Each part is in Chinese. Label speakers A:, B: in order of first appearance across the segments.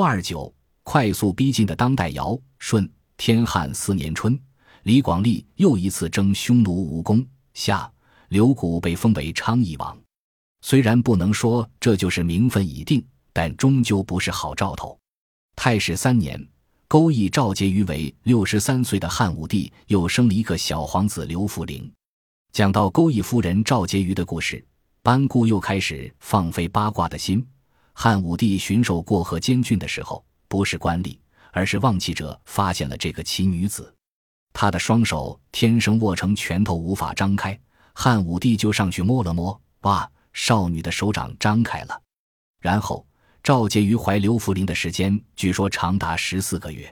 A: 幺二九，快速逼近的当代尧舜天汉四年春，李广利又一次征匈奴无功，夏刘古被封为昌邑王。虽然不能说这就是名分已定，但终究不是好兆头。太史三年，勾弋赵婕妤为六十三岁的汉武帝又生了一个小皇子刘弗陵。讲到勾弋夫人赵婕妤的故事，班固又开始放飞八卦的心。汉武帝巡狩过河监郡的时候，不是官吏，而是望气者发现了这个奇女子。她的双手天生握成拳头，无法张开。汉武帝就上去摸了摸，哇！少女的手掌张开了。然后赵婕妤怀刘弗陵的时间，据说长达十四个月。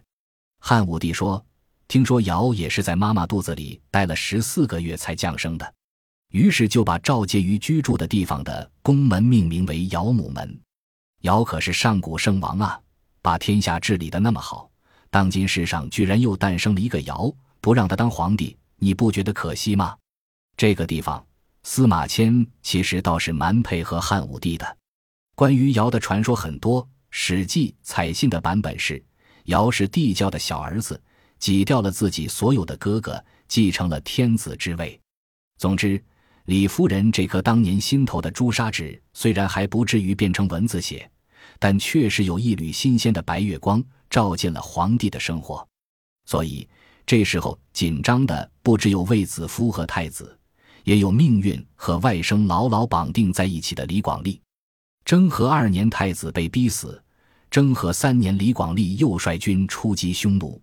A: 汉武帝说：“听说尧也是在妈妈肚子里待了十四个月才降生的。”于是就把赵婕妤居住的地方的宫门命名为尧母门。尧可是上古圣王啊，把天下治理的那么好，当今世上居然又诞生了一个尧，不让他当皇帝，你不觉得可惜吗？这个地方，司马迁其实倒是蛮配合汉武帝的。关于尧的传说很多，《史记》采信的版本是：尧是帝教的小儿子，挤掉了自己所有的哥哥，继承了天子之位。总之。李夫人这颗当年心头的朱砂痣，虽然还不至于变成文字血，但确实有一缕新鲜的白月光照进了皇帝的生活。所以这时候紧张的不只有卫子夫和太子，也有命运和外甥牢牢绑定在一起的李广利。征和二年，太子被逼死；征和三年，李广利又率军出击匈奴。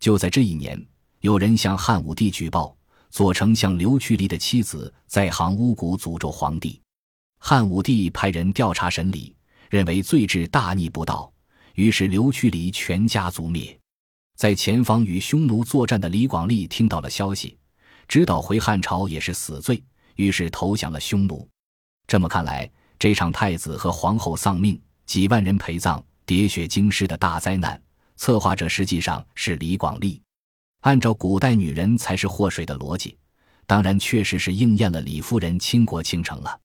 A: 就在这一年，有人向汉武帝举报。左丞相刘屈离的妻子在行巫蛊诅咒皇帝，汉武帝派人调查审理，认为罪至大逆不道，于是刘屈离全家族灭。在前方与匈奴作战的李广利听到了消息，知道回汉朝也是死罪，于是投降了匈奴。这么看来，这场太子和皇后丧命、几万人陪葬、喋血京师的大灾难，策划者实际上是李广利。按照古代女人才是祸水的逻辑，当然确实是应验了李夫人倾国倾城了。